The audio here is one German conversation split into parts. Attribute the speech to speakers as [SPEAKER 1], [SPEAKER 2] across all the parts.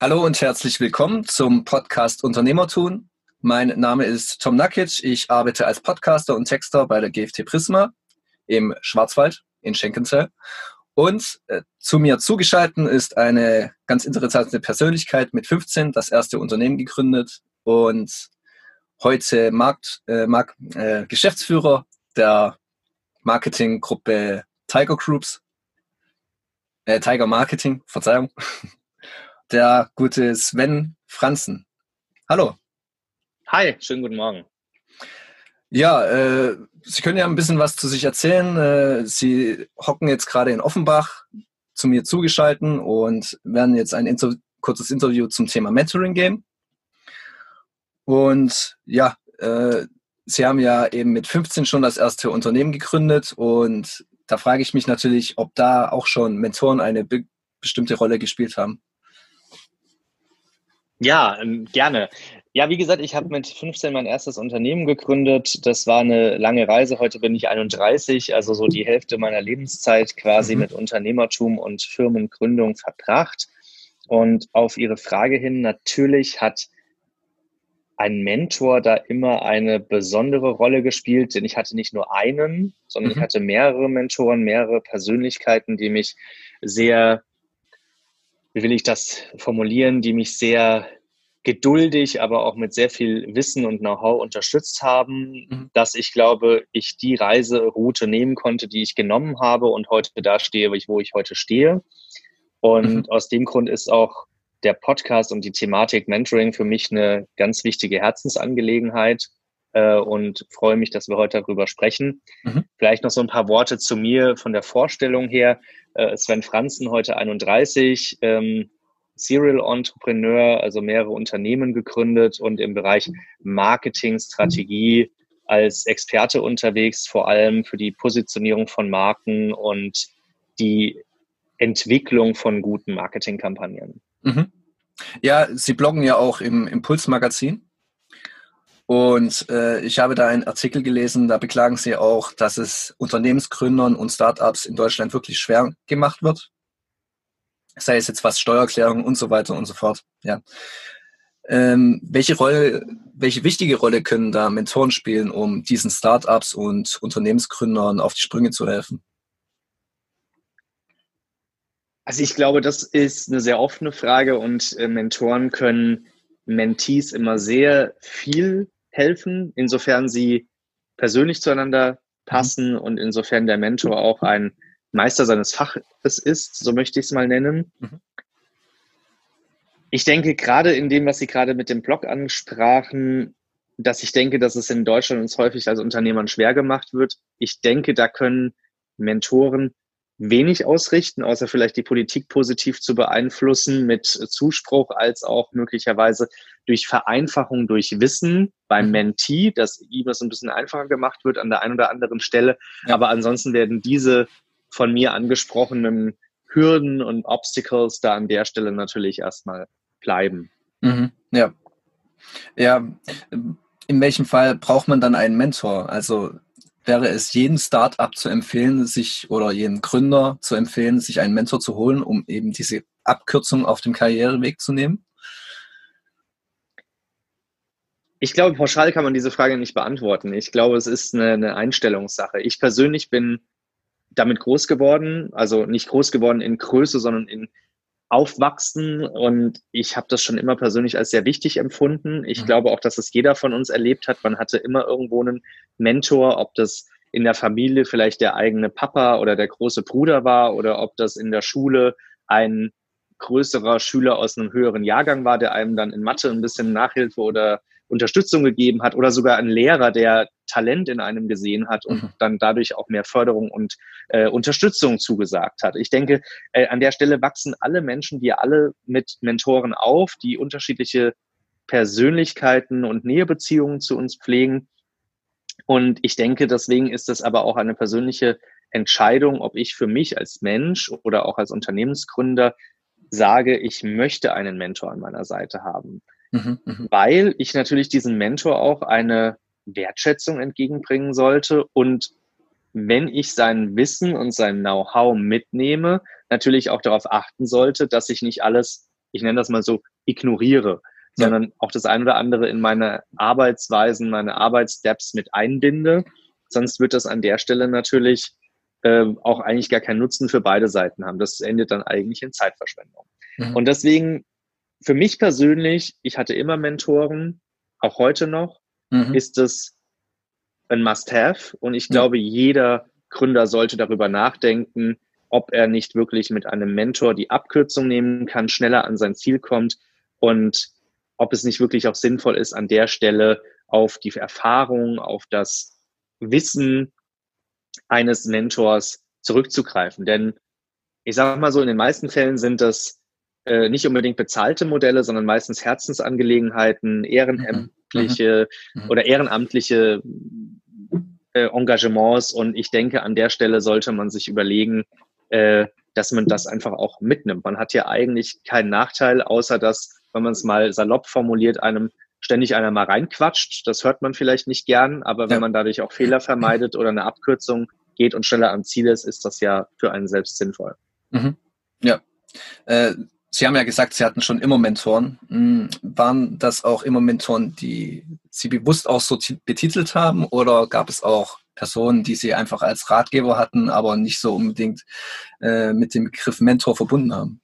[SPEAKER 1] Hallo und herzlich willkommen zum Podcast Unternehmertun. Mein Name ist Tom Nakic. Ich arbeite als Podcaster und Texter bei der GFT Prisma im Schwarzwald in Schenkenzell. Und äh, zu mir zugeschaltet ist eine ganz interessante Persönlichkeit mit 15, das erste Unternehmen gegründet und heute Markt, äh, Markt, äh, Geschäftsführer der Marketinggruppe Tiger Groups. Äh, Tiger Marketing, Verzeihung. Der gute Sven Franzen. Hallo.
[SPEAKER 2] Hi, schönen guten Morgen.
[SPEAKER 1] Ja, äh, Sie können ja ein bisschen was zu sich erzählen. Äh, Sie hocken jetzt gerade in Offenbach zu mir zugeschalten und werden jetzt ein Inter kurzes Interview zum Thema Mentoring geben. Und ja, äh, Sie haben ja eben mit 15 schon das erste Unternehmen gegründet und da frage ich mich natürlich, ob da auch schon Mentoren eine be bestimmte Rolle gespielt haben.
[SPEAKER 2] Ja, ähm, gerne. Ja, wie gesagt, ich habe mit 15 mein erstes Unternehmen gegründet. Das war eine lange Reise. Heute bin ich 31, also so die Hälfte meiner Lebenszeit quasi mhm. mit Unternehmertum und Firmengründung verbracht. Und auf Ihre Frage hin, natürlich hat ein Mentor da immer eine besondere Rolle gespielt, denn ich hatte nicht nur einen, sondern mhm. ich hatte mehrere Mentoren, mehrere Persönlichkeiten, die mich sehr, wie will ich das formulieren, die mich sehr geduldig, aber auch mit sehr viel Wissen und Know-how unterstützt haben, mhm. dass ich glaube, ich die Reiseroute nehmen konnte, die ich genommen habe und heute da stehe, wo ich heute stehe. Und mhm. aus dem Grund ist auch der Podcast und die Thematik Mentoring für mich eine ganz wichtige Herzensangelegenheit äh, und freue mich, dass wir heute darüber sprechen. Mhm. Vielleicht noch so ein paar Worte zu mir von der Vorstellung her. Äh, Sven Franzen, heute 31, ähm, Serial Entrepreneur, also mehrere Unternehmen gegründet und im Bereich Marketing, Strategie als Experte unterwegs, vor allem für die Positionierung von Marken und die Entwicklung von guten Marketingkampagnen. Mhm.
[SPEAKER 1] Ja, Sie bloggen ja auch im Impulsmagazin. Und äh, ich habe da einen Artikel gelesen, da beklagen Sie auch, dass es Unternehmensgründern und Startups in Deutschland wirklich schwer gemacht wird. Sei es jetzt was Steuererklärung und so weiter und so fort. Ja. Ähm, welche Rolle, welche wichtige Rolle können da Mentoren spielen, um diesen Startups und Unternehmensgründern auf die Sprünge zu helfen?
[SPEAKER 2] Also ich glaube, das ist eine sehr offene Frage und äh, Mentoren können Mentees immer sehr viel helfen, insofern sie persönlich zueinander passen mhm. und insofern der Mentor auch ein Meister seines Faches ist, so möchte ich es mal nennen. Mhm. Ich denke gerade in dem, was Sie gerade mit dem Blog ansprachen, dass ich denke, dass es in Deutschland uns häufig als Unternehmern schwer gemacht wird. Ich denke, da können Mentoren wenig ausrichten, außer vielleicht die Politik positiv zu beeinflussen mit Zuspruch, als auch möglicherweise durch Vereinfachung, durch Wissen beim mhm. Mentee, dass ihm es ein bisschen einfacher gemacht wird an der einen oder anderen Stelle. Ja. Aber ansonsten werden diese von mir angesprochenen Hürden und Obstacles da an der Stelle natürlich erstmal bleiben.
[SPEAKER 1] Mhm. Ja. Ja, in welchem Fall braucht man dann einen Mentor? Also wäre es jedem Startup zu empfehlen, sich oder jedem Gründer zu empfehlen, sich einen Mentor zu holen, um eben diese Abkürzung auf dem Karriereweg zu nehmen?
[SPEAKER 2] Ich glaube, pauschal kann man diese Frage nicht beantworten. Ich glaube, es ist eine, eine Einstellungssache. Ich persönlich bin damit groß geworden, also nicht groß geworden in Größe, sondern in Aufwachsen und ich habe das schon immer persönlich als sehr wichtig empfunden. Ich mhm. glaube auch, dass es jeder von uns erlebt hat. Man hatte immer irgendwo einen Mentor, ob das in der Familie vielleicht der eigene Papa oder der große Bruder war oder ob das in der Schule ein größerer Schüler aus einem höheren Jahrgang war, der einem dann in Mathe ein bisschen Nachhilfe oder Unterstützung gegeben hat oder sogar ein Lehrer, der Talent in einem gesehen hat und mhm. dann dadurch auch mehr Förderung und äh, Unterstützung zugesagt hat. Ich denke, äh, an der Stelle wachsen alle Menschen, die alle mit Mentoren auf, die unterschiedliche Persönlichkeiten und Nähebeziehungen zu uns pflegen. Und ich denke, deswegen ist es aber auch eine persönliche Entscheidung, ob ich für mich als Mensch oder auch als Unternehmensgründer sage, ich möchte einen Mentor an meiner Seite haben. Mhm, mhm, weil ich natürlich diesem Mentor auch eine Wertschätzung entgegenbringen sollte und wenn ich sein Wissen und sein Know-how mitnehme, natürlich auch darauf achten sollte, dass ich nicht alles ich nenne das mal so, ignoriere, ja. sondern auch das eine oder andere in meine Arbeitsweisen, meine Arbeitssteps mit einbinde. Sonst wird das an der Stelle natürlich äh, auch eigentlich gar keinen Nutzen für beide Seiten haben. Das endet dann eigentlich in Zeitverschwendung. Mhm. Und deswegen, für mich persönlich, ich hatte immer Mentoren, auch heute noch, mhm. ist es ein Must-Have. Und ich glaube, jeder Gründer sollte darüber nachdenken, ob er nicht wirklich mit einem Mentor die Abkürzung nehmen kann, schneller an sein Ziel kommt und ob es nicht wirklich auch sinnvoll ist, an der Stelle auf die Erfahrung, auf das Wissen eines Mentors zurückzugreifen. Denn ich sage mal so, in den meisten Fällen sind das äh, nicht unbedingt bezahlte Modelle, sondern meistens Herzensangelegenheiten, ehrenamtliche mhm. mhm. oder ehrenamtliche äh, Engagements. Und ich denke, an der Stelle sollte man sich überlegen, äh, dass man das einfach auch mitnimmt. Man hat hier eigentlich keinen Nachteil, außer dass, wenn man es mal salopp formuliert, einem ständig einer mal reinquatscht. Das hört man vielleicht nicht gern, aber wenn ja. man dadurch auch Fehler vermeidet oder eine Abkürzung geht und schneller am Ziel ist, ist das ja für einen selbst sinnvoll.
[SPEAKER 1] Mhm. Ja. Äh, Sie haben ja gesagt, Sie hatten schon immer Mentoren. Hm, waren das auch immer Mentoren, die Sie bewusst auch so betitelt haben oder gab es auch Personen, die Sie einfach als Ratgeber hatten, aber nicht so unbedingt äh, mit dem Begriff Mentor verbunden haben?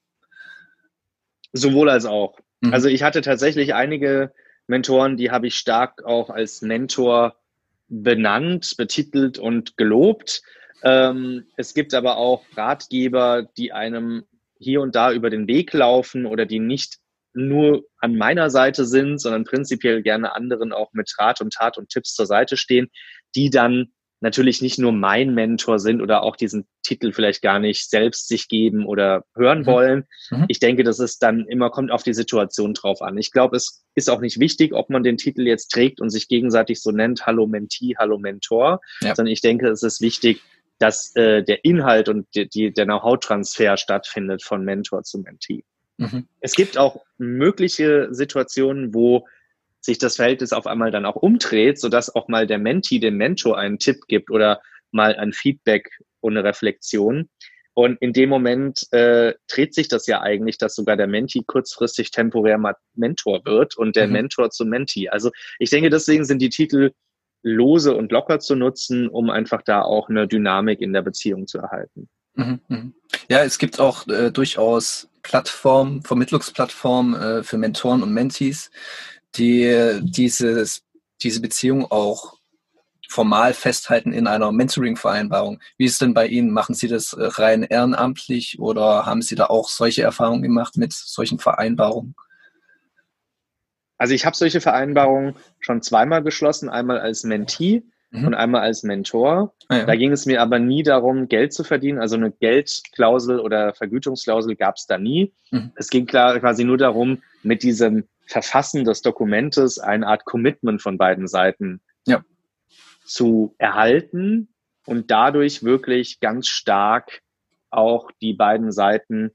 [SPEAKER 2] Sowohl als auch. Mhm. Also ich hatte tatsächlich einige Mentoren, die habe ich stark auch als Mentor benannt, betitelt und gelobt. Ähm, es gibt aber auch Ratgeber, die einem hier und da über den Weg laufen oder die nicht nur an meiner Seite sind, sondern prinzipiell gerne anderen auch mit Rat und Tat und Tipps zur Seite stehen, die dann natürlich nicht nur mein Mentor sind oder auch diesen Titel vielleicht gar nicht selbst sich geben oder hören mhm. wollen. Mhm. Ich denke, dass es dann immer kommt auf die Situation drauf an. Ich glaube, es ist auch nicht wichtig, ob man den Titel jetzt trägt und sich gegenseitig so nennt, Hallo Mentee, Hallo Mentor, ja. sondern ich denke, es ist wichtig, dass äh, der Inhalt und die, die, der Know-how-Transfer stattfindet von Mentor zu Mentee. Mhm. Es gibt auch mögliche Situationen, wo sich das Verhältnis auf einmal dann auch umdreht, sodass auch mal der Mentee dem Mentor einen Tipp gibt oder mal ein Feedback eine Reflexion. Und in dem Moment äh, dreht sich das ja eigentlich, dass sogar der Mentee kurzfristig temporär mal Mentor wird und der mhm. Mentor zum Mentee. Also ich denke, deswegen sind die Titel lose und locker zu nutzen, um einfach da auch eine Dynamik in der Beziehung zu erhalten.
[SPEAKER 1] Mhm, mhm. Ja, es gibt auch äh, durchaus Plattformen, Vermittlungsplattformen äh, für Mentoren und Mentees, die dieses, diese Beziehung auch formal festhalten in einer Mentoring-Vereinbarung. Wie ist es denn bei Ihnen? Machen Sie das äh, rein ehrenamtlich oder haben Sie da auch solche Erfahrungen gemacht mit solchen Vereinbarungen?
[SPEAKER 2] Also ich habe solche Vereinbarungen schon zweimal geschlossen, einmal als Mentee mhm. und einmal als Mentor. Ah, ja. Da ging es mir aber nie darum, Geld zu verdienen. Also eine Geldklausel oder Vergütungsklausel gab es da nie. Mhm. Es ging klar quasi nur darum, mit diesem Verfassen des Dokumentes eine Art Commitment von beiden Seiten ja. zu erhalten und dadurch wirklich ganz stark auch die beiden Seiten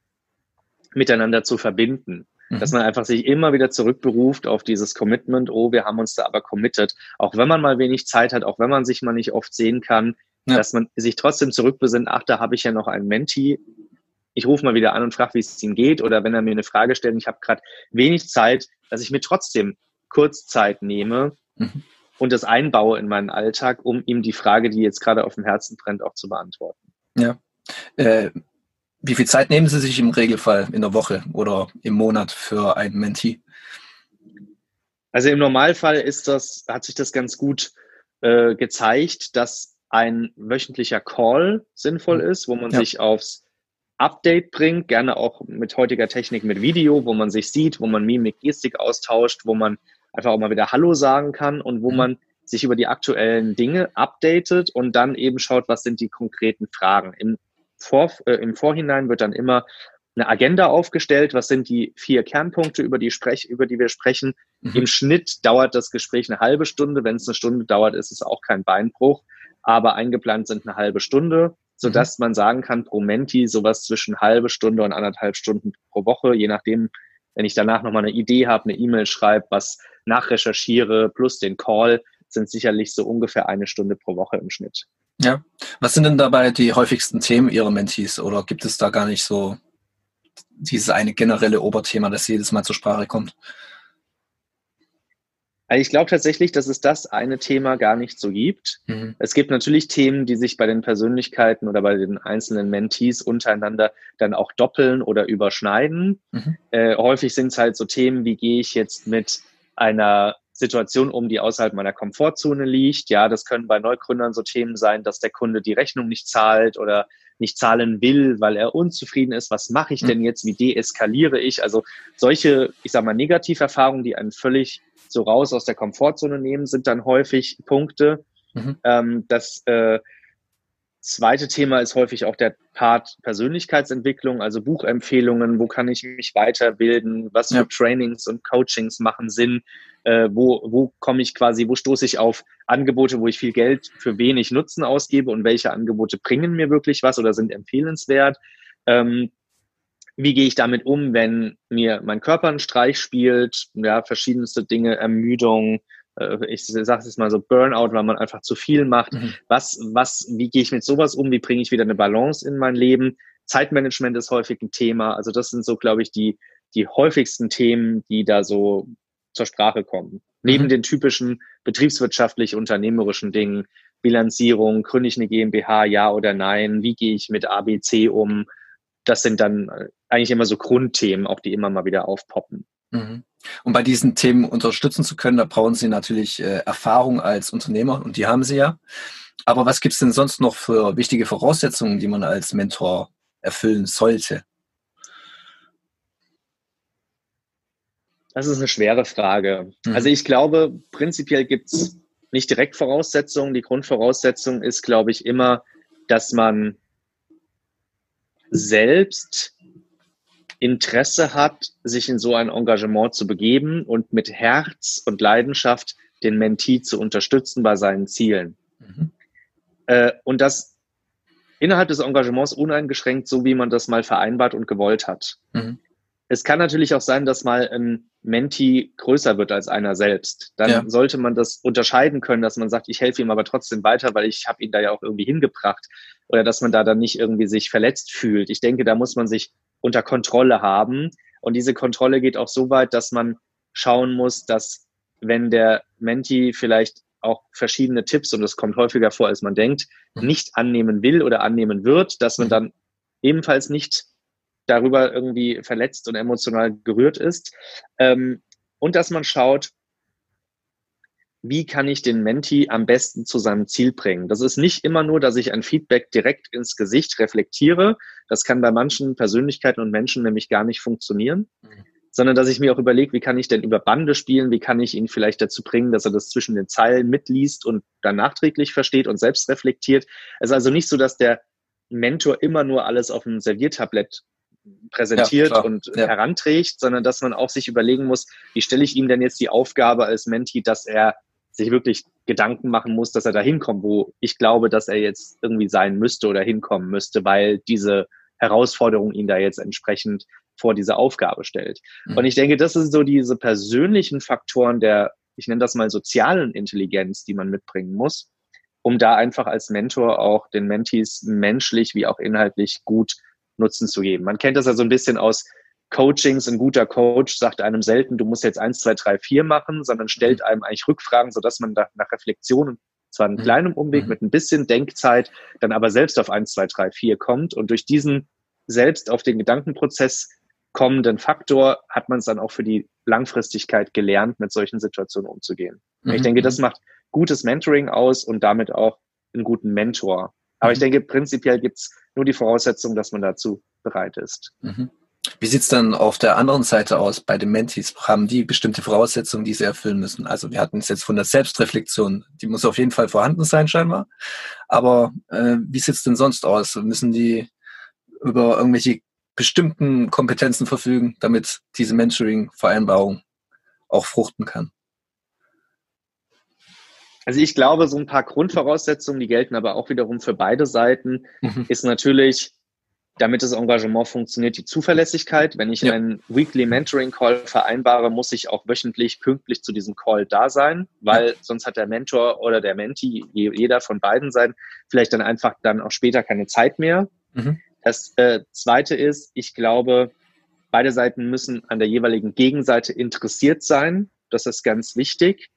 [SPEAKER 2] miteinander zu verbinden. Mhm. Dass man einfach sich immer wieder zurückberuft auf dieses Commitment, oh, wir haben uns da aber committed. Auch wenn man mal wenig Zeit hat, auch wenn man sich mal nicht oft sehen kann, ja. dass man sich trotzdem zurückbesinnt, ach, da habe ich ja noch einen Menti, ich rufe mal wieder an und frage, wie es ihm geht. Oder wenn er mir eine Frage stellt, ich habe gerade wenig Zeit, dass ich mir trotzdem kurz Zeit nehme mhm. und das einbaue in meinen Alltag, um ihm die Frage, die jetzt gerade auf dem Herzen brennt, auch zu beantworten.
[SPEAKER 1] Ja. Äh, wie viel Zeit nehmen Sie sich im Regelfall in der Woche oder im Monat für einen Mentee?
[SPEAKER 2] Also im Normalfall ist das, hat sich das ganz gut äh, gezeigt, dass ein wöchentlicher Call sinnvoll mhm. ist, wo man ja. sich aufs Update bringt, gerne auch mit heutiger Technik mit Video, wo man sich sieht, wo man Mimik, Gestik austauscht, wo man einfach auch mal wieder Hallo sagen kann und wo mhm. man sich über die aktuellen Dinge updatet und dann eben schaut, was sind die konkreten Fragen. Im, Vor, äh, im Vorhinein wird dann immer eine Agenda aufgestellt, was sind die vier Kernpunkte, über die, sprech, über die wir sprechen. Mhm. Im Schnitt dauert das Gespräch eine halbe Stunde. Wenn es eine Stunde dauert, ist es auch kein Beinbruch, aber eingeplant sind eine halbe Stunde so mhm. man sagen kann, pro Menti sowas zwischen halbe Stunde und anderthalb Stunden pro Woche, je nachdem, wenn ich danach nochmal eine Idee habe, eine E-Mail schreibe, was nachrecherchiere, plus den Call, sind sicherlich so ungefähr eine Stunde pro Woche im Schnitt.
[SPEAKER 1] Ja. Was sind denn dabei die häufigsten Themen Ihrer Mentees oder gibt es da gar nicht so dieses eine generelle Oberthema, das jedes Mal zur Sprache kommt?
[SPEAKER 2] Also ich glaube tatsächlich, dass es das eine Thema gar nicht so gibt. Mhm. Es gibt natürlich Themen, die sich bei den Persönlichkeiten oder bei den einzelnen Mentees untereinander dann auch doppeln oder überschneiden. Mhm. Äh, häufig sind es halt so Themen, wie gehe ich jetzt mit einer Situation um, die außerhalb meiner Komfortzone liegt. Ja, das können bei Neugründern so Themen sein, dass der Kunde die Rechnung nicht zahlt oder nicht zahlen will, weil er unzufrieden ist. Was mache ich mhm. denn jetzt? Wie deeskaliere ich? Also solche, ich sage mal, Negativerfahrungen, die einen völlig so raus aus der Komfortzone nehmen, sind dann häufig Punkte. Mhm. Ähm, das äh, zweite Thema ist häufig auch der Part Persönlichkeitsentwicklung, also Buchempfehlungen, wo kann ich mich weiterbilden, was ja. für Trainings und Coachings machen Sinn, äh, wo, wo komme ich quasi, wo stoße ich auf Angebote, wo ich viel Geld für wenig Nutzen ausgebe? Und welche Angebote bringen mir wirklich was oder sind empfehlenswert. Ähm, wie gehe ich damit um, wenn mir mein Körper einen Streich spielt, ja, verschiedenste Dinge, Ermüdung, ich sage es mal so Burnout, weil man einfach zu viel macht. Mhm. Was, was, wie gehe ich mit sowas um? Wie bringe ich wieder eine Balance in mein Leben? Zeitmanagement ist häufig ein Thema. Also das sind so, glaube ich, die, die häufigsten Themen, die da so zur Sprache kommen. Mhm. Neben den typischen betriebswirtschaftlich unternehmerischen Dingen, Bilanzierung, gründe ich eine GmbH, ja oder nein, wie gehe ich mit ABC um, das sind dann äh, eigentlich immer so Grundthemen, auch die immer mal wieder aufpoppen.
[SPEAKER 1] Mhm. Um bei diesen Themen unterstützen zu können, da brauchen Sie natürlich äh, Erfahrung als Unternehmer und die haben Sie ja. Aber was gibt es denn sonst noch für wichtige Voraussetzungen, die man als Mentor erfüllen sollte?
[SPEAKER 2] Das ist eine schwere Frage. Mhm. Also ich glaube, prinzipiell gibt es nicht direkt Voraussetzungen. Die Grundvoraussetzung ist, glaube ich, immer, dass man selbst Interesse hat, sich in so ein Engagement zu begeben und mit Herz und Leidenschaft den Mentee zu unterstützen bei seinen Zielen. Mhm. Äh, und das innerhalb des Engagements uneingeschränkt, so wie man das mal vereinbart und gewollt hat. Mhm. Es kann natürlich auch sein, dass mal ein Menti größer wird als einer selbst. Dann ja. sollte man das unterscheiden können, dass man sagt, ich helfe ihm aber trotzdem weiter, weil ich habe ihn da ja auch irgendwie hingebracht. Oder dass man da dann nicht irgendwie sich verletzt fühlt. Ich denke, da muss man sich unter Kontrolle haben. Und diese Kontrolle geht auch so weit, dass man schauen muss, dass wenn der Menti vielleicht auch verschiedene Tipps, und das kommt häufiger vor, als man denkt, mhm. nicht annehmen will oder annehmen wird, dass man mhm. dann ebenfalls nicht darüber irgendwie verletzt und emotional gerührt ist. Ähm, und dass man schaut, wie kann ich den Menti am besten zu seinem Ziel bringen. Das ist nicht immer nur, dass ich ein Feedback direkt ins Gesicht reflektiere. Das kann bei manchen Persönlichkeiten und Menschen nämlich gar nicht funktionieren. Mhm. Sondern dass ich mir auch überlege, wie kann ich denn über Bande spielen, wie kann ich ihn vielleicht dazu bringen, dass er das zwischen den Zeilen mitliest und dann nachträglich versteht und selbst reflektiert. Es ist also nicht so, dass der Mentor immer nur alles auf einem Serviertablett präsentiert ja, und ja. heranträgt, sondern dass man auch sich überlegen muss, wie stelle ich ihm denn jetzt die Aufgabe als Menti, dass er sich wirklich Gedanken machen muss, dass er da hinkommt, wo ich glaube, dass er jetzt irgendwie sein müsste oder hinkommen müsste, weil diese Herausforderung ihn da jetzt entsprechend vor diese Aufgabe stellt. Mhm. Und ich denke, das sind so diese persönlichen Faktoren der, ich nenne das mal sozialen Intelligenz, die man mitbringen muss, um da einfach als Mentor auch den Mentees menschlich wie auch inhaltlich gut Nutzen zu geben. Man kennt das ja so ein bisschen aus Coachings. Ein guter Coach sagt einem selten, du musst jetzt eins, zwei, drei, vier machen, sondern stellt mhm. einem eigentlich Rückfragen, sodass man da nach Reflexion zwar einen mhm. kleinen Umweg mhm. mit ein bisschen Denkzeit, dann aber selbst auf eins, zwei, drei, vier kommt. Und durch diesen selbst auf den Gedankenprozess kommenden Faktor hat man es dann auch für die Langfristigkeit gelernt, mit solchen Situationen umzugehen. Mhm. Ich denke, das macht gutes Mentoring aus und damit auch einen guten Mentor. Aber ich mhm. denke, prinzipiell gibt's nur die Voraussetzung, dass man dazu bereit ist.
[SPEAKER 1] Mhm. Wie sieht's dann auf der anderen Seite aus bei den Mentees? Haben die bestimmte Voraussetzungen, die sie erfüllen müssen? Also wir hatten es jetzt von der Selbstreflexion, die muss auf jeden Fall vorhanden sein scheinbar. Aber äh, wie sieht's denn sonst aus? Müssen die über irgendwelche bestimmten Kompetenzen verfügen, damit diese Mentoring-Vereinbarung auch fruchten kann?
[SPEAKER 2] Also ich glaube, so ein paar Grundvoraussetzungen, die gelten aber auch wiederum für beide Seiten, mhm. ist natürlich, damit das Engagement funktioniert, die Zuverlässigkeit. Wenn ich ja. einen Weekly Mentoring Call vereinbare, muss ich auch wöchentlich pünktlich zu diesem Call da sein, weil ja. sonst hat der Mentor oder der Mentee, jeder von beiden Seiten, vielleicht dann einfach dann auch später keine Zeit mehr. Mhm. Das äh, zweite ist, ich glaube, beide Seiten müssen an der jeweiligen Gegenseite interessiert sein. Das ist ganz wichtig.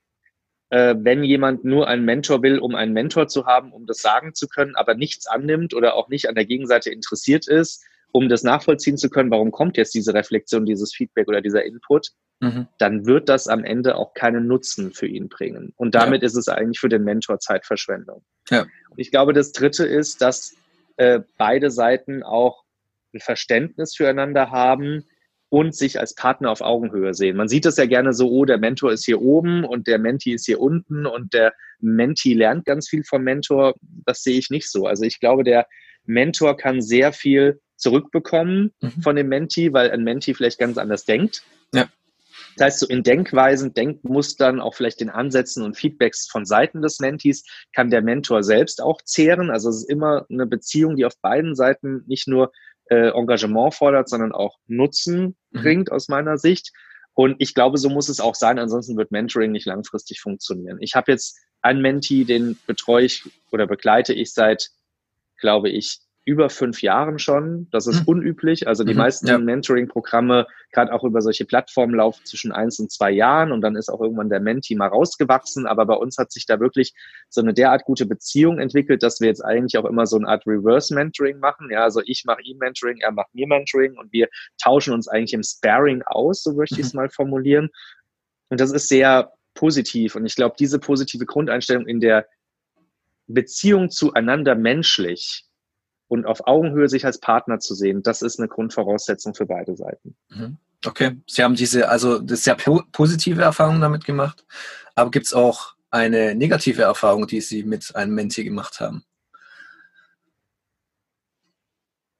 [SPEAKER 2] Äh, wenn jemand nur einen Mentor will, um einen Mentor zu haben, um das sagen zu können, aber nichts annimmt oder auch nicht an der Gegenseite interessiert ist, um das nachvollziehen zu können, warum kommt jetzt diese Reflexion, dieses Feedback oder dieser Input, mhm. dann wird das am Ende auch keinen Nutzen für ihn bringen. Und damit ja. ist es eigentlich für den Mentor Zeitverschwendung. Ja. Und ich glaube, das Dritte ist, dass äh, beide Seiten auch ein Verständnis füreinander haben und sich als Partner auf Augenhöhe sehen. Man sieht das ja gerne so, oh, der Mentor ist hier oben und der Menti ist hier unten und der Menti lernt ganz viel vom Mentor. Das sehe ich nicht so. Also ich glaube, der Mentor kann sehr viel zurückbekommen mhm. von dem Menti, weil ein Menti vielleicht ganz anders denkt. Ja. Das heißt, so in Denkweisen, Denkmustern, auch vielleicht den Ansätzen und Feedbacks von Seiten des Mentis kann der Mentor selbst auch zehren. Also es ist immer eine Beziehung, die auf beiden Seiten nicht nur äh, Engagement fordert, sondern auch Nutzen mhm. bringt aus meiner Sicht. Und ich glaube, so muss es auch sein, ansonsten wird Mentoring nicht langfristig funktionieren. Ich habe jetzt einen Menti, den betreue ich oder begleite ich seit, glaube ich, über fünf Jahren schon. Das ist mhm. unüblich. Also die mhm, meisten ja. Mentoring-Programme, gerade auch über solche Plattformen, laufen zwischen eins und zwei Jahren und dann ist auch irgendwann der Menti mal rausgewachsen. Aber bei uns hat sich da wirklich so eine derart gute Beziehung entwickelt, dass wir jetzt eigentlich auch immer so eine Art Reverse-Mentoring machen. Ja, also ich mache ihm Mentoring, er macht mir Mentoring und wir tauschen uns eigentlich im Sparring aus, so möchte ich es mhm. mal formulieren. Und das ist sehr positiv. Und ich glaube, diese positive Grundeinstellung in der Beziehung zueinander menschlich, und auf Augenhöhe sich als Partner zu sehen, das ist eine Grundvoraussetzung für beide Seiten.
[SPEAKER 1] Mhm. Okay, Sie haben diese, also das sehr positive Erfahrung damit gemacht, aber gibt es auch eine negative Erfahrung, die Sie mit einem Menti gemacht haben?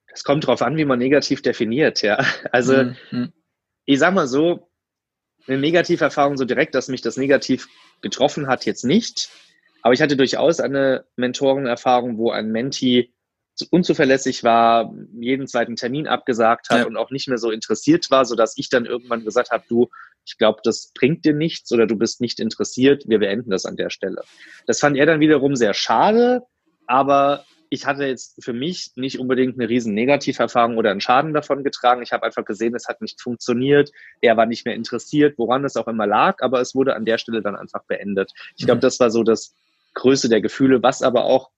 [SPEAKER 2] Es kommt darauf an, wie man negativ definiert, ja. Also mhm. mhm. ich sag mal so, eine Negativerfahrung so direkt, dass mich das negativ getroffen hat, jetzt nicht. Aber ich hatte durchaus eine Mentorenerfahrung, wo ein Menti unzuverlässig war, jeden zweiten Termin abgesagt hat ja. und auch nicht mehr so interessiert war, so dass ich dann irgendwann gesagt habe, du, ich glaube, das bringt dir nichts oder du bist nicht interessiert, wir beenden das an der Stelle. Das fand er dann wiederum sehr schade, aber ich hatte jetzt für mich nicht unbedingt eine riesen Negativerfahrung oder einen Schaden davon getragen. Ich habe einfach gesehen, es hat nicht funktioniert. Er war nicht mehr interessiert, woran es auch immer lag, aber es wurde an der Stelle dann einfach beendet. Ich glaube, mhm. das war so das Größte der Gefühle, was aber auch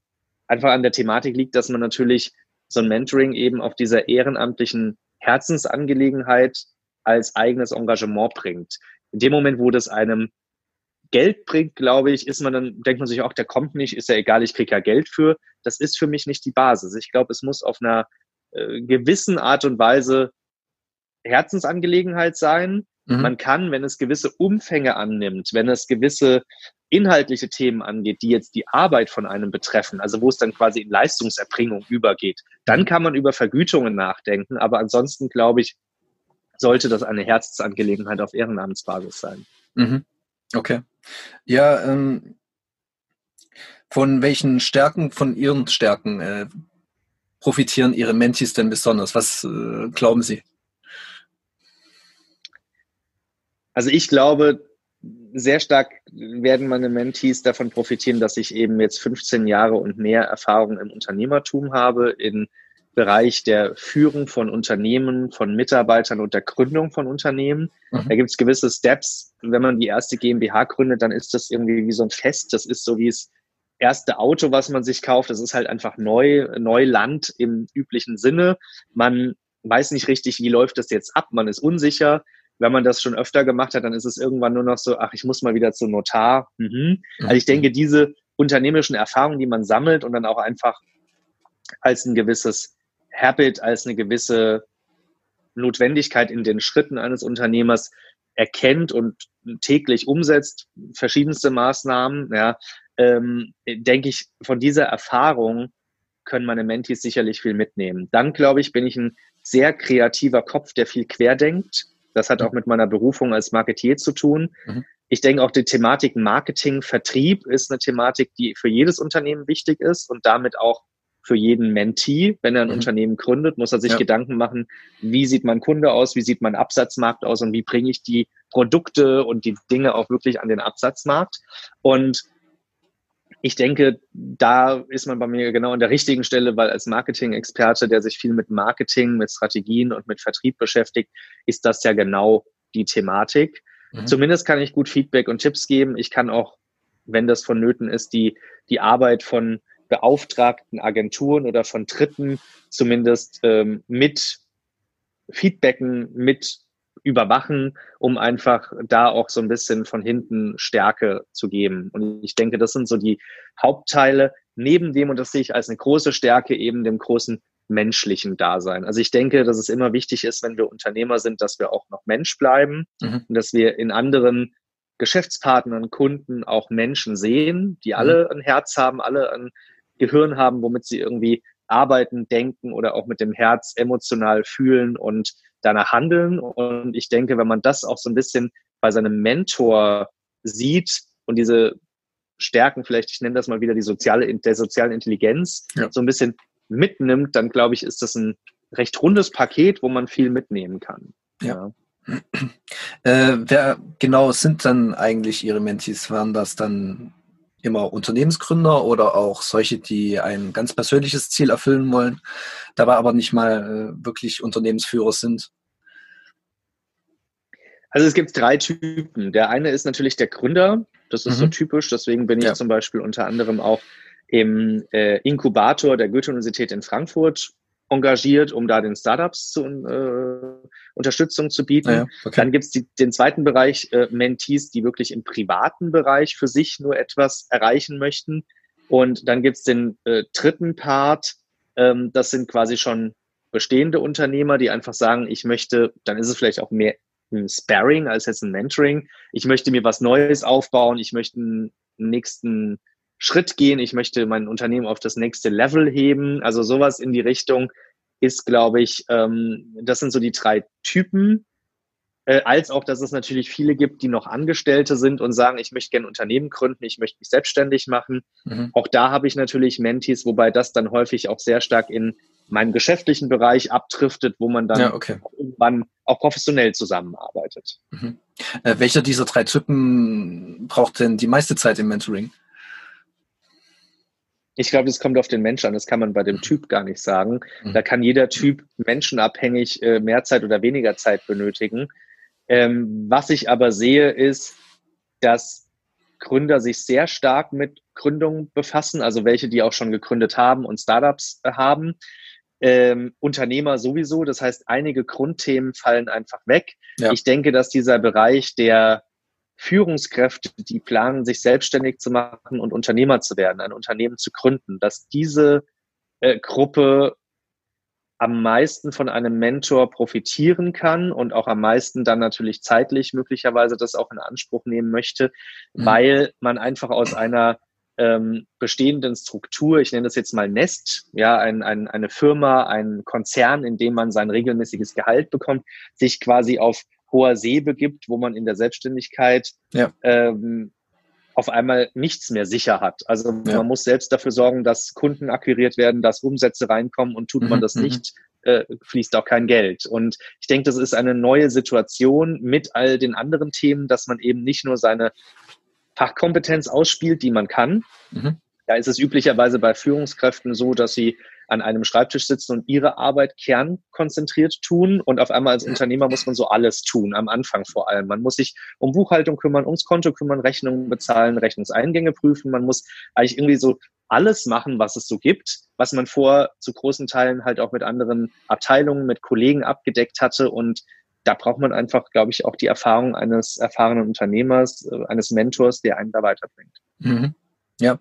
[SPEAKER 2] einfach an der Thematik liegt, dass man natürlich so ein Mentoring eben auf dieser ehrenamtlichen Herzensangelegenheit als eigenes Engagement bringt. In dem Moment, wo das einem Geld bringt, glaube ich, ist man dann, denkt man sich auch, der kommt nicht, ist ja egal, ich kriege ja Geld für. Das ist für mich nicht die Basis. Ich glaube, es muss auf einer äh, gewissen Art und Weise Herzensangelegenheit sein. Mhm. Man kann, wenn es gewisse Umfänge annimmt, wenn es gewisse inhaltliche Themen angeht, die jetzt die Arbeit von einem betreffen, also wo es dann quasi in Leistungserbringung übergeht, dann kann man über Vergütungen nachdenken. Aber ansonsten, glaube ich, sollte das eine Herzensangelegenheit auf Ehrenamtsbasis sein.
[SPEAKER 1] Mhm. Okay. Ja, ähm, von welchen Stärken, von Ihren Stärken äh, profitieren Ihre Mentis denn besonders? Was äh, glauben Sie?
[SPEAKER 2] Also ich glaube, sehr stark werden meine Mentees davon profitieren, dass ich eben jetzt 15 Jahre und mehr Erfahrung im Unternehmertum habe, im Bereich der Führung von Unternehmen, von Mitarbeitern und der Gründung von Unternehmen. Mhm. Da gibt es gewisse Steps. Wenn man die erste GmbH gründet, dann ist das irgendwie wie so ein Fest. Das ist so wie das erste Auto, was man sich kauft. Das ist halt einfach neu, Neuland im üblichen Sinne. Man weiß nicht richtig, wie läuft das jetzt ab. Man ist unsicher wenn man das schon öfter gemacht hat, dann ist es irgendwann nur noch so, ach, ich muss mal wieder zum Notar. Mhm. Also ich denke, diese unternehmerischen Erfahrungen, die man sammelt und dann auch einfach als ein gewisses Habit, als eine gewisse Notwendigkeit in den Schritten eines Unternehmers erkennt und täglich umsetzt, verschiedenste Maßnahmen, ja, ähm, denke ich, von dieser Erfahrung können meine Mentis sicherlich viel mitnehmen. Dann, glaube ich, bin ich ein sehr kreativer Kopf, der viel querdenkt das hat auch mit meiner Berufung als Marketier zu tun. Mhm. Ich denke auch die Thematik Marketing, Vertrieb ist eine Thematik, die für jedes Unternehmen wichtig ist und damit auch für jeden Mentee. Wenn er ein mhm. Unternehmen gründet, muss er sich ja. Gedanken machen, wie sieht mein Kunde aus, wie sieht mein Absatzmarkt aus und wie bringe ich die Produkte und die Dinge auch wirklich an den Absatzmarkt. Und ich denke, da ist man bei mir genau an der richtigen Stelle, weil als Marketing-Experte, der sich viel mit Marketing, mit Strategien und mit Vertrieb beschäftigt, ist das ja genau die Thematik. Mhm. Zumindest kann ich gut Feedback und Tipps geben. Ich kann auch, wenn das vonnöten ist, die, die Arbeit von beauftragten Agenturen oder von Dritten zumindest ähm, mit feedbacken, mit überwachen, um einfach da auch so ein bisschen von hinten Stärke zu geben. Und ich denke, das sind so die Hauptteile, neben dem, und das sehe ich als eine große Stärke, eben dem großen menschlichen Dasein. Also ich denke, dass es immer wichtig ist, wenn wir Unternehmer sind, dass wir auch noch Mensch bleiben mhm. und dass wir in anderen Geschäftspartnern, Kunden auch Menschen sehen, die mhm. alle ein Herz haben, alle ein Gehirn haben, womit sie irgendwie arbeiten, denken oder auch mit dem Herz emotional fühlen und danach handeln. Und ich denke, wenn man das auch so ein bisschen bei seinem Mentor sieht und diese Stärken, vielleicht, ich nenne das mal wieder die soziale, der sozialen Intelligenz, ja. so ein bisschen mitnimmt, dann glaube ich, ist das ein recht rundes Paket, wo man viel mitnehmen kann.
[SPEAKER 1] Ja. ja. Äh, wer genau sind dann eigentlich Ihre Mentees? Waren das dann immer Unternehmensgründer oder auch solche, die ein ganz persönliches Ziel erfüllen wollen, dabei aber nicht mal äh, wirklich Unternehmensführer sind?
[SPEAKER 2] Also es gibt drei Typen. Der eine ist natürlich der Gründer. Das ist mhm. so typisch. Deswegen bin ich ja. zum Beispiel unter anderem auch im äh, Inkubator der Goethe-Universität in Frankfurt engagiert, um da den Startups zu, äh, Unterstützung zu bieten. Ja, okay. Dann gibt's die, den zweiten Bereich äh, Mentees, die wirklich im privaten Bereich für sich nur etwas erreichen möchten. Und dann gibt's den äh, dritten Part, ähm, das sind quasi schon bestehende Unternehmer, die einfach sagen, ich möchte, dann ist es vielleicht auch mehr ein Sparring als jetzt ein Mentoring. Ich möchte mir was Neues aufbauen, ich möchte einen nächsten Schritt gehen, ich möchte mein Unternehmen auf das nächste Level heben. Also sowas in die Richtung ist, glaube ich, ähm, das sind so die drei Typen. Äh, als auch, dass es natürlich viele gibt, die noch Angestellte sind und sagen, ich möchte gerne Unternehmen gründen, ich möchte mich selbstständig machen. Mhm. Auch da habe ich natürlich Mentees, wobei das dann häufig auch sehr stark in meinem geschäftlichen Bereich abdriftet, wo man dann ja, okay. irgendwann auch professionell zusammenarbeitet.
[SPEAKER 1] Mhm. Äh, welcher dieser drei Typen braucht denn die meiste Zeit im Mentoring?
[SPEAKER 2] Ich glaube, das kommt auf den Mensch an. Das kann man bei dem Typ gar nicht sagen. Mhm. Da kann jeder Typ menschenabhängig äh, mehr Zeit oder weniger Zeit benötigen. Ähm, was ich aber sehe, ist, dass Gründer sich sehr stark mit Gründungen befassen, also welche, die auch schon gegründet haben und Startups äh, haben. Ähm, Unternehmer sowieso. Das heißt, einige Grundthemen fallen einfach weg. Ja. Ich denke, dass dieser Bereich der Führungskräfte, die planen, sich selbstständig zu machen und Unternehmer zu werden, ein Unternehmen zu gründen, dass diese äh, Gruppe am meisten von einem Mentor profitieren kann und auch am meisten dann natürlich zeitlich möglicherweise das auch in Anspruch nehmen möchte, mhm. weil man einfach aus einer ähm, bestehenden Struktur, ich nenne das jetzt mal Nest, ja, ein, ein, eine Firma, ein Konzern, in dem man sein regelmäßiges Gehalt bekommt, sich quasi auf hoher See begibt, wo man in der Selbstständigkeit ja. ähm, auf einmal nichts mehr sicher hat. Also ja. man muss selbst dafür sorgen, dass Kunden akquiriert werden, dass Umsätze reinkommen und tut mhm, man das mhm. nicht, äh, fließt auch kein Geld. Und ich denke, das ist eine neue Situation mit all den anderen Themen, dass man eben nicht nur seine Fachkompetenz ausspielt, die man kann. Mhm. Da ist es üblicherweise bei Führungskräften so, dass sie an einem Schreibtisch sitzen und ihre Arbeit kernkonzentriert tun. Und auf einmal als Unternehmer muss man so alles tun, am Anfang vor allem. Man muss sich um Buchhaltung kümmern, ums Konto kümmern, Rechnungen bezahlen, Rechnungseingänge prüfen. Man muss eigentlich irgendwie so alles machen, was es so gibt, was man vor zu großen Teilen halt auch mit anderen Abteilungen, mit Kollegen abgedeckt hatte. Und da braucht man einfach, glaube ich, auch die Erfahrung eines erfahrenen Unternehmers, äh, eines Mentors, der einen da weiterbringt.
[SPEAKER 1] Mhm. Ja,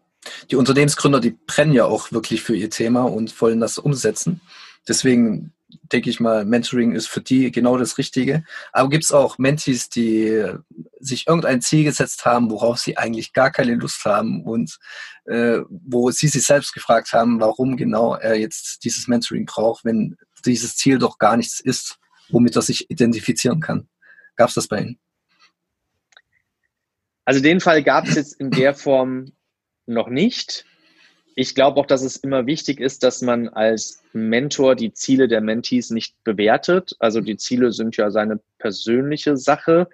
[SPEAKER 1] die Unternehmensgründer, die brennen ja auch wirklich für ihr Thema und wollen das umsetzen. Deswegen denke ich mal, Mentoring ist für die genau das Richtige. Aber gibt es auch Mentees, die sich irgendein Ziel gesetzt haben, worauf sie eigentlich gar keine Lust haben und äh, wo sie sich selbst gefragt haben, warum genau er jetzt dieses Mentoring braucht, wenn dieses Ziel doch gar nichts ist, womit er sich identifizieren kann. Gab es das bei Ihnen?
[SPEAKER 2] Also den Fall gab es jetzt in der Form noch nicht. Ich glaube auch, dass es immer wichtig ist, dass man als Mentor die Ziele der Mentees nicht bewertet. Also die Ziele sind ja seine persönliche Sache.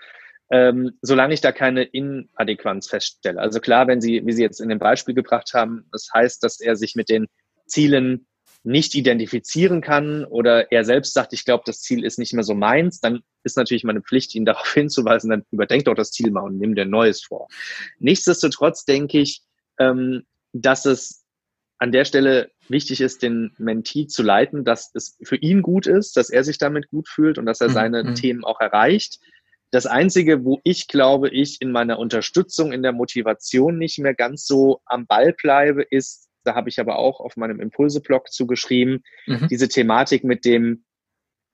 [SPEAKER 2] ähm, solange ich da keine Inadäquanz feststelle. Also klar, wenn Sie, wie Sie jetzt in dem Beispiel gebracht haben, das heißt, dass er sich mit den Zielen nicht identifizieren kann oder er selbst sagt, ich glaube, das Ziel ist nicht mehr so meins, dann ist natürlich meine Pflicht, ihn darauf hinzuweisen, dann überdenkt doch das Ziel mal und nimm dir ein neues vor. Nichtsdestotrotz denke ich, ähm, dass es an der Stelle wichtig ist, den Mentee zu leiten, dass es für ihn gut ist, dass er sich damit gut fühlt und dass er mhm, seine mhm. Themen auch erreicht. Das Einzige, wo ich glaube, ich in meiner Unterstützung, in der Motivation nicht mehr ganz so am Ball bleibe, ist, da habe ich aber auch auf meinem Impulse-Blog zugeschrieben, mhm. diese Thematik mit dem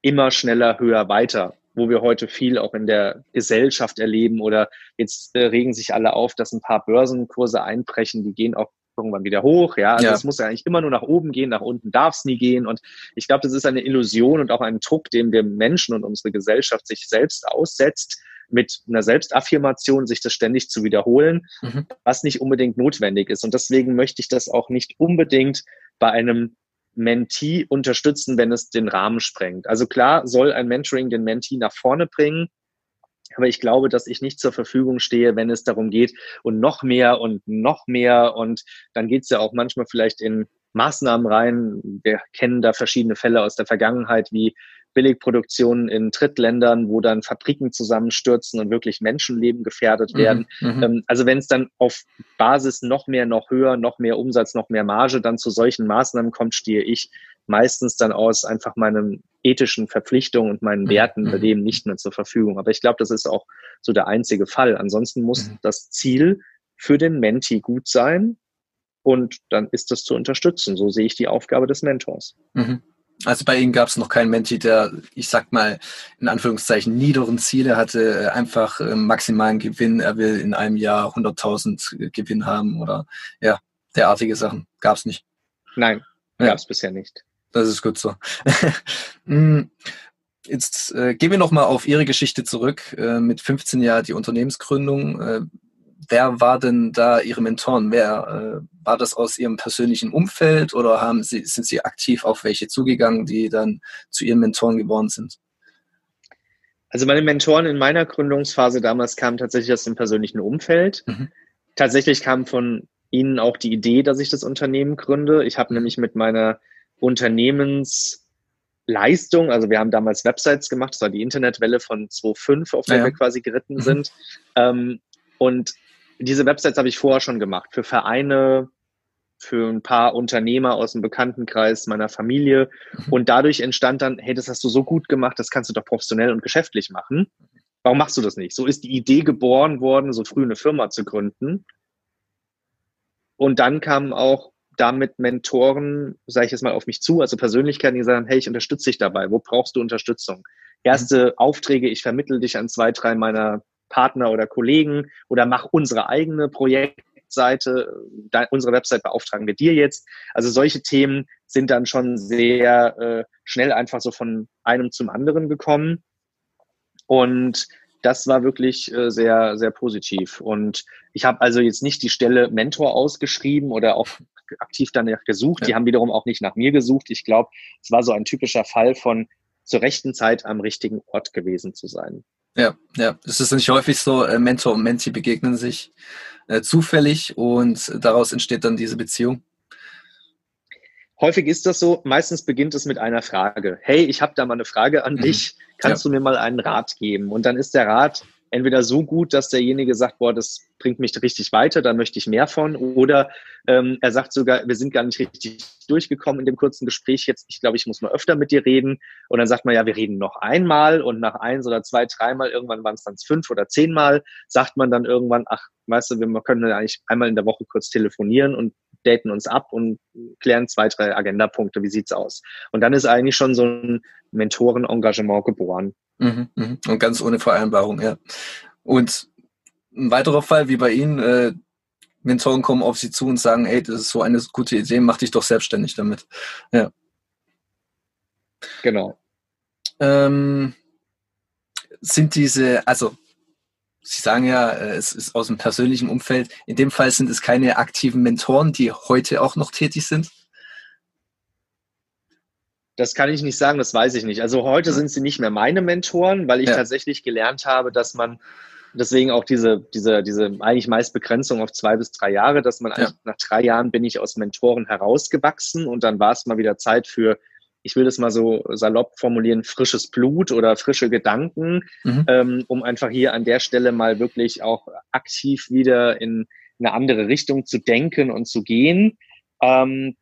[SPEAKER 2] immer schneller, höher, weiter, wo wir heute viel auch in der Gesellschaft erleben oder jetzt äh, regen sich alle auf, dass ein paar Börsenkurse einbrechen, die gehen auch irgendwann wieder hoch, ja. Also ja. es muss ja eigentlich immer nur nach oben gehen, nach unten darf es nie gehen. Und ich glaube, das ist eine Illusion und auch ein Druck, den wir Menschen und unsere Gesellschaft sich selbst aussetzt, mit einer Selbstaffirmation sich das ständig zu wiederholen, mhm. was nicht unbedingt notwendig ist. Und deswegen möchte ich das auch nicht unbedingt bei einem Mentee unterstützen, wenn es den Rahmen sprengt. Also klar soll ein Mentoring den Mentee nach vorne bringen, aber ich glaube, dass ich nicht zur Verfügung stehe, wenn es darum geht und noch mehr und noch mehr und dann geht es ja auch manchmal vielleicht in Maßnahmen rein. Wir kennen da verschiedene Fälle aus der Vergangenheit, wie Billigproduktionen in Drittländern, wo dann Fabriken zusammenstürzen und wirklich Menschenleben gefährdet mhm, werden. Mhm, ähm, also wenn es dann auf Basis noch mehr, noch höher, noch mehr Umsatz, noch mehr Marge dann zu solchen Maßnahmen kommt, stehe ich meistens dann aus einfach meinen ethischen Verpflichtungen und meinen mhm, Werten bei mhm. dem nicht mehr zur Verfügung. Aber ich glaube, das ist auch so der einzige Fall. Ansonsten muss mhm. das Ziel für den Menti gut sein und dann ist das zu unterstützen. So sehe ich die Aufgabe des Mentors. Mhm.
[SPEAKER 1] Also bei Ihnen gab es noch keinen Menti, der, ich sag mal, in Anführungszeichen niederen Ziele hatte, äh, einfach äh, maximalen Gewinn, er will in einem Jahr 100.000 Gewinn haben oder ja, derartige Sachen. Gab es nicht.
[SPEAKER 2] Nein, ja. gab es bisher nicht.
[SPEAKER 1] Das ist gut so. Hm, jetzt äh, gehen wir nochmal auf Ihre Geschichte zurück. Äh, mit 15 Jahren die Unternehmensgründung. Äh, wer war denn da Ihre Mentoren? Wer äh, war das aus Ihrem persönlichen Umfeld oder haben Sie, sind Sie aktiv auf welche zugegangen, die dann zu Ihren Mentoren geworden sind?
[SPEAKER 2] Also meine Mentoren in meiner Gründungsphase damals kamen tatsächlich aus dem persönlichen Umfeld. Mhm. Tatsächlich kam von ihnen auch die Idee, dass ich das Unternehmen gründe. Ich habe mhm. nämlich mit meiner Unternehmensleistung, also wir haben damals Websites gemacht, das war die Internetwelle von 2005, auf der ja. wir quasi geritten mhm. sind. Ähm, und diese Websites habe ich vorher schon gemacht für Vereine, für ein paar Unternehmer aus dem Bekanntenkreis meiner Familie. Mhm. Und dadurch entstand dann, hey, das hast du so gut gemacht, das kannst du doch professionell und geschäftlich machen. Warum machst du das nicht? So ist die Idee geboren worden, so früh eine Firma zu gründen. Und dann kamen auch damit Mentoren, sage ich jetzt mal, auf mich zu, also Persönlichkeiten, die sagen, hey, ich unterstütze dich dabei. Wo brauchst du Unterstützung? Erste mhm. Aufträge, ich vermittel dich an zwei, drei meiner Partner oder Kollegen oder mach unsere eigene Projektseite, unsere Website beauftragen wir dir jetzt. Also solche Themen sind dann schon sehr äh, schnell einfach so von einem zum anderen gekommen. Und das war wirklich äh, sehr, sehr positiv. Und ich habe also jetzt nicht die Stelle Mentor ausgeschrieben oder auch aktiv danach gesucht. Ja. Die haben wiederum auch nicht nach mir gesucht. Ich glaube, es war so ein typischer Fall von zur rechten Zeit am richtigen Ort gewesen zu sein.
[SPEAKER 1] Ja, ja. Es ist nicht häufig so, äh, Mentor und Menti begegnen sich äh, zufällig und daraus entsteht dann diese Beziehung.
[SPEAKER 2] Häufig ist das so, meistens beginnt es mit einer Frage. Hey, ich habe da mal eine Frage an mhm. dich, kannst ja. du mir mal einen Rat geben? Und dann ist der Rat entweder so gut, dass derjenige sagt, boah, das bringt mich richtig weiter, da möchte ich mehr von, oder ähm, er sagt sogar, wir sind gar nicht richtig durchgekommen in dem kurzen Gespräch jetzt, ich glaube, ich muss mal öfter mit dir reden. Und dann sagt man, ja, wir reden noch einmal und nach eins oder zwei, dreimal, irgendwann waren es dann fünf oder zehnmal, sagt man dann irgendwann, ach, weißt du, wir können eigentlich einmal in der Woche kurz telefonieren und daten uns ab und klären zwei, drei Agendapunkte, wie sieht's aus? Und dann ist eigentlich schon so ein Mentorenengagement geboren.
[SPEAKER 1] Mhm, mh. Und ganz ohne Vereinbarung, ja. Und ein weiterer Fall wie bei Ihnen, äh, Mentoren kommen auf Sie zu und sagen, hey, das ist so eine gute Idee, mach dich doch selbstständig damit. Ja.
[SPEAKER 2] Genau.
[SPEAKER 1] Ähm, sind diese, also Sie sagen ja, äh, es ist aus dem persönlichen Umfeld. In dem Fall sind es keine aktiven Mentoren, die heute auch noch tätig sind?
[SPEAKER 2] Das kann ich nicht sagen, das weiß ich nicht. Also heute sind sie nicht mehr meine Mentoren, weil ich ja. tatsächlich gelernt habe, dass man deswegen auch diese, diese, diese eigentlich meist Begrenzung auf zwei bis drei Jahre, dass man ja. nach drei Jahren bin ich aus Mentoren herausgewachsen und dann war es mal wieder Zeit für, ich will das mal so salopp formulieren, frisches Blut oder frische Gedanken, mhm. ähm, um einfach hier an der Stelle mal wirklich auch aktiv wieder in eine andere Richtung zu denken und zu gehen. Ähm,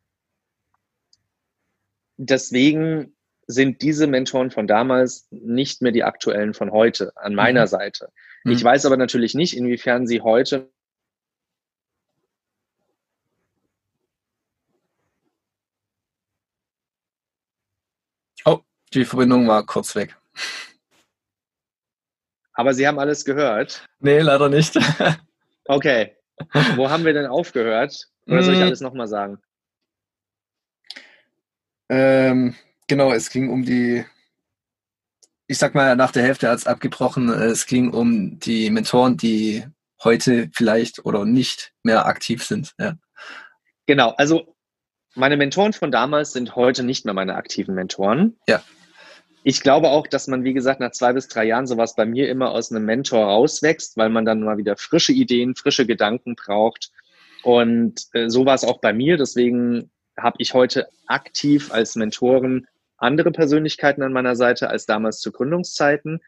[SPEAKER 2] deswegen sind diese Mentoren von damals nicht mehr die aktuellen von heute an meiner mhm. Seite. Ich mhm. weiß aber natürlich nicht, inwiefern sie heute
[SPEAKER 1] Oh, die Verbindung war kurz weg.
[SPEAKER 2] Aber Sie haben alles gehört?
[SPEAKER 1] Nee, leider nicht.
[SPEAKER 2] okay. Wo haben wir denn aufgehört? Oder soll ich mm. alles nochmal sagen?
[SPEAKER 1] Ähm, genau, es ging um die ich sag mal, nach der Hälfte hat es abgebrochen. Es ging um die Mentoren, die heute vielleicht oder nicht mehr aktiv sind. Ja.
[SPEAKER 2] Genau, also meine Mentoren von damals sind heute nicht mehr meine aktiven Mentoren.
[SPEAKER 1] Ja.
[SPEAKER 2] Ich glaube auch, dass man, wie gesagt, nach zwei bis drei Jahren sowas bei mir immer aus einem Mentor rauswächst, weil man dann mal wieder frische Ideen, frische Gedanken braucht. Und äh, so war es auch bei mir. Deswegen habe ich heute aktiv als Mentoren andere Persönlichkeiten an meiner Seite als damals zu Gründungszeiten.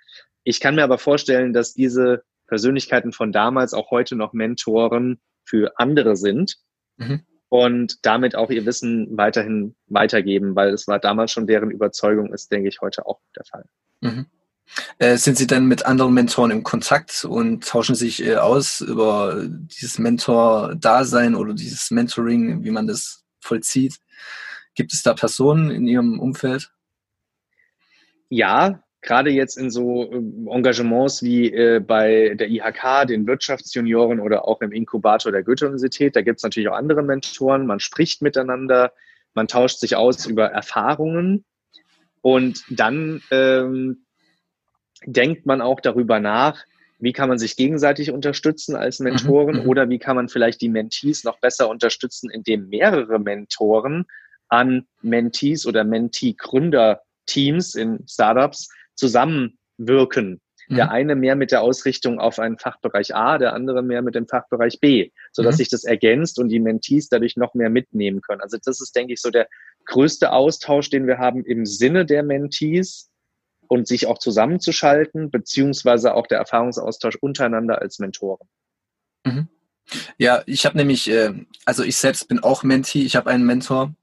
[SPEAKER 2] Ich kann mir aber vorstellen, dass diese Persönlichkeiten von damals auch heute noch Mentoren für andere sind mhm. Und damit auch ihr Wissen weiterhin weitergeben, weil es war damals schon deren Überzeugung, ist, denke ich, heute auch der Fall.
[SPEAKER 1] Mhm. Äh, sind Sie denn mit anderen Mentoren im Kontakt und tauschen sich äh, aus über dieses Mentor-Dasein oder dieses Mentoring, wie man das vollzieht? Gibt es da Personen in Ihrem Umfeld?
[SPEAKER 2] Ja, gerade jetzt in so äh, Engagements wie äh, bei der IHK, den Wirtschaftsjunioren oder auch im Inkubator der Goethe-Universität, da gibt es natürlich auch andere Mentoren. Man spricht miteinander, man tauscht sich aus über Erfahrungen und dann ähm, denkt man auch darüber nach, wie kann man sich gegenseitig unterstützen als Mentoren mhm, mhm. oder wie kann man vielleicht die Mentees noch besser unterstützen, indem mehrere Mentoren an Mentees oder Mentee-Gründerteams in Startups zusammenwirken. Mhm. Der eine mehr mit der Ausrichtung auf einen Fachbereich A, der andere mehr mit dem Fachbereich B, sodass mhm. sich das ergänzt und die Mentees dadurch noch mehr mitnehmen können. Also das ist, denke ich, so der größte Austausch, den wir haben im Sinne der Mentees und sich auch zusammenzuschalten, beziehungsweise auch der Erfahrungsaustausch untereinander als Mentoren.
[SPEAKER 1] Mhm. Ja, ich habe nämlich, äh, also ich selbst bin auch Mentee, ich habe einen Mentor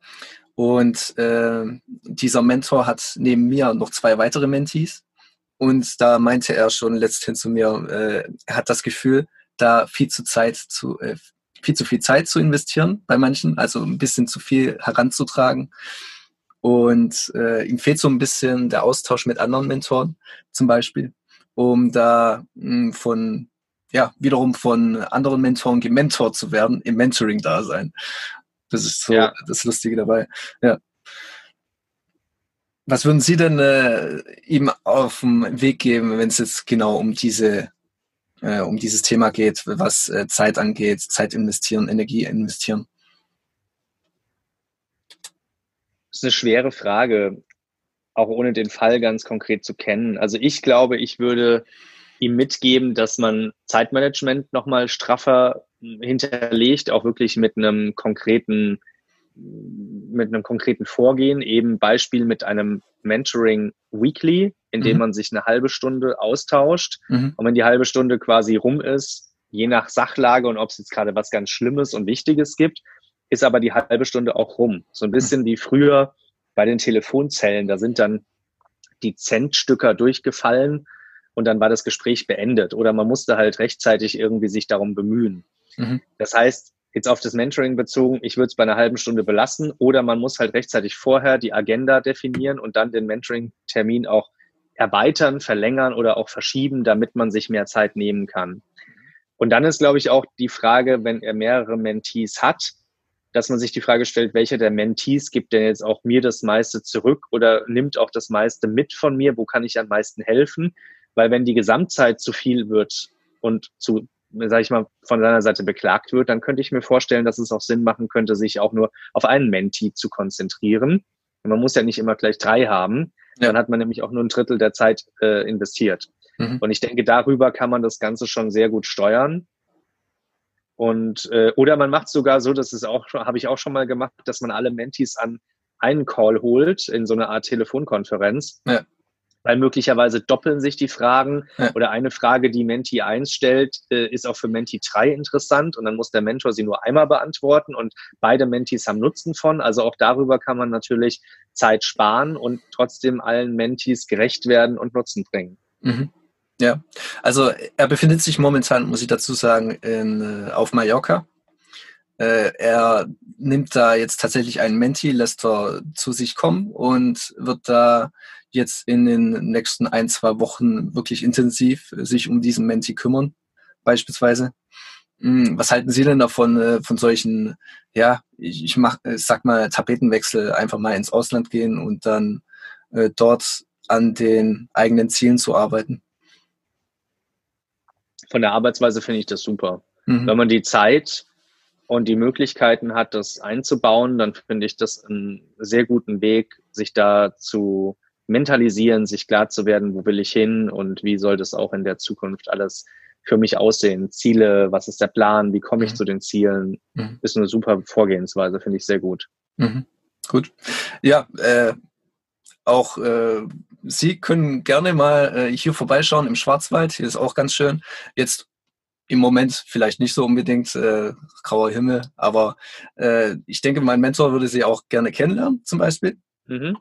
[SPEAKER 1] und äh, dieser Mentor hat neben mir noch zwei weitere Mentees und da meinte er schon letzthin zu mir, äh, er hat das Gefühl, da viel zu Zeit zu äh, viel zu viel Zeit zu investieren bei manchen, also ein bisschen zu viel heranzutragen. Und äh, ihm fehlt so ein bisschen der Austausch mit anderen Mentoren zum Beispiel, um da mh, hm, von ja, wiederum von anderen Mentoren gementort zu werden, im Mentoring-Dasein. Das ist so ja. das Lustige dabei. Ja. Was würden Sie denn äh, ihm auf den Weg geben, wenn es jetzt genau um diese äh, um dieses Thema geht, was äh, Zeit angeht, Zeit investieren, Energie investieren?
[SPEAKER 2] Das ist eine schwere Frage, auch ohne den Fall ganz konkret zu kennen. Also ich glaube, ich würde ihm mitgeben, dass man Zeitmanagement nochmal straffer hinterlegt, auch wirklich mit einem konkreten, mit einem konkreten Vorgehen, eben Beispiel mit einem Mentoring Weekly, in dem mhm. man sich eine halbe Stunde austauscht. Mhm. Und wenn die halbe Stunde quasi rum ist, je nach Sachlage und ob es jetzt gerade was ganz Schlimmes und Wichtiges gibt, ist aber die halbe Stunde auch rum. So ein bisschen mhm. wie früher bei den Telefonzellen. Da sind dann die Centstücker durchgefallen und dann war das Gespräch beendet oder man musste halt rechtzeitig irgendwie sich darum bemühen. Mhm. Das heißt, jetzt auf das Mentoring bezogen, ich würde es bei einer halben Stunde belassen oder man muss halt rechtzeitig vorher die Agenda definieren und dann den Mentoring-Termin auch erweitern, verlängern oder auch verschieben, damit man sich mehr Zeit nehmen kann. Und dann ist, glaube ich, auch die Frage, wenn er mehrere Mentees hat, dass man sich die Frage stellt, welcher der Mentees gibt denn jetzt auch mir das meiste zurück oder nimmt auch das meiste mit von mir, wo kann ich am meisten helfen? Weil wenn die Gesamtzeit zu viel wird und zu, sage ich mal, von seiner Seite beklagt wird, dann könnte ich mir vorstellen, dass es auch Sinn machen könnte, sich auch nur auf einen Mentee zu konzentrieren. Und man muss ja nicht immer gleich drei haben. Ja. Dann hat man nämlich auch nur ein Drittel der Zeit äh, investiert. Mhm. Und ich denke, darüber kann man das Ganze schon sehr gut steuern. Und äh, oder man macht sogar so, das ist auch habe ich auch schon mal gemacht, dass man alle Mentis an einen Call holt in so eine Art Telefonkonferenz. Ja weil möglicherweise doppeln sich die Fragen ja. oder eine Frage, die Menti 1 stellt, äh, ist auch für Menti 3 interessant und dann muss der Mentor sie nur einmal beantworten und beide Mentis haben Nutzen von. Also auch darüber kann man natürlich Zeit sparen und trotzdem allen Mentis gerecht werden und Nutzen bringen.
[SPEAKER 1] Mhm. Ja, also er befindet sich momentan, muss ich dazu sagen, in, äh, auf Mallorca. Äh, er nimmt da jetzt tatsächlich einen Menti, lässt er zu sich kommen und wird da jetzt in den nächsten ein, zwei Wochen wirklich intensiv sich um diesen Menti kümmern, beispielsweise. Hm, was halten Sie denn davon, äh, von solchen, ja, ich, ich mach, ich sag mal, Tapetenwechsel, einfach mal ins Ausland gehen und dann äh, dort an den eigenen Zielen zu arbeiten?
[SPEAKER 2] Von der Arbeitsweise finde ich das super. Mhm. Wenn man die Zeit und die Möglichkeiten hat, das einzubauen, dann finde ich das einen sehr guten Weg, sich da zu mentalisieren, sich klar zu werden, wo will ich hin und wie soll das auch in der Zukunft alles für mich aussehen. Ziele, was ist der Plan, wie komme ich mhm. zu den Zielen, mhm. ist eine super Vorgehensweise, finde ich sehr gut.
[SPEAKER 1] Mhm. Gut. Ja, äh, auch äh, Sie können gerne mal äh, hier vorbeischauen im Schwarzwald. Hier ist auch ganz schön. Jetzt im Moment vielleicht nicht so unbedingt äh, grauer Himmel, aber äh, ich denke, mein Mentor würde Sie auch gerne kennenlernen, zum Beispiel. Mhm.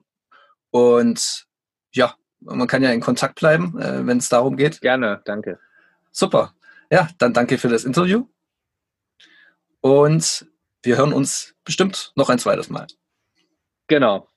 [SPEAKER 1] Und ja, man kann ja in Kontakt bleiben, äh, wenn es darum geht.
[SPEAKER 2] Gerne, danke.
[SPEAKER 1] Super. Ja, dann danke für das Interview. Und wir hören uns bestimmt noch ein zweites Mal.
[SPEAKER 2] Genau.